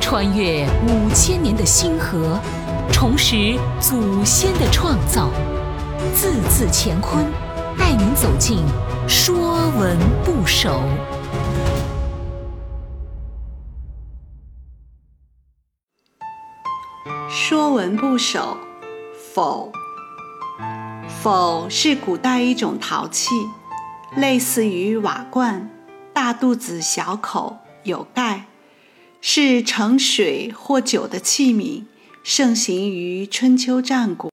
穿越五千年的星河，重拾祖先的创造，字字乾坤，带您走进《说文不首》。《说文不首》否。否是古代一种陶器，类似于瓦罐，大肚子小口，有盖，是盛水或酒的器皿，盛行于春秋战国。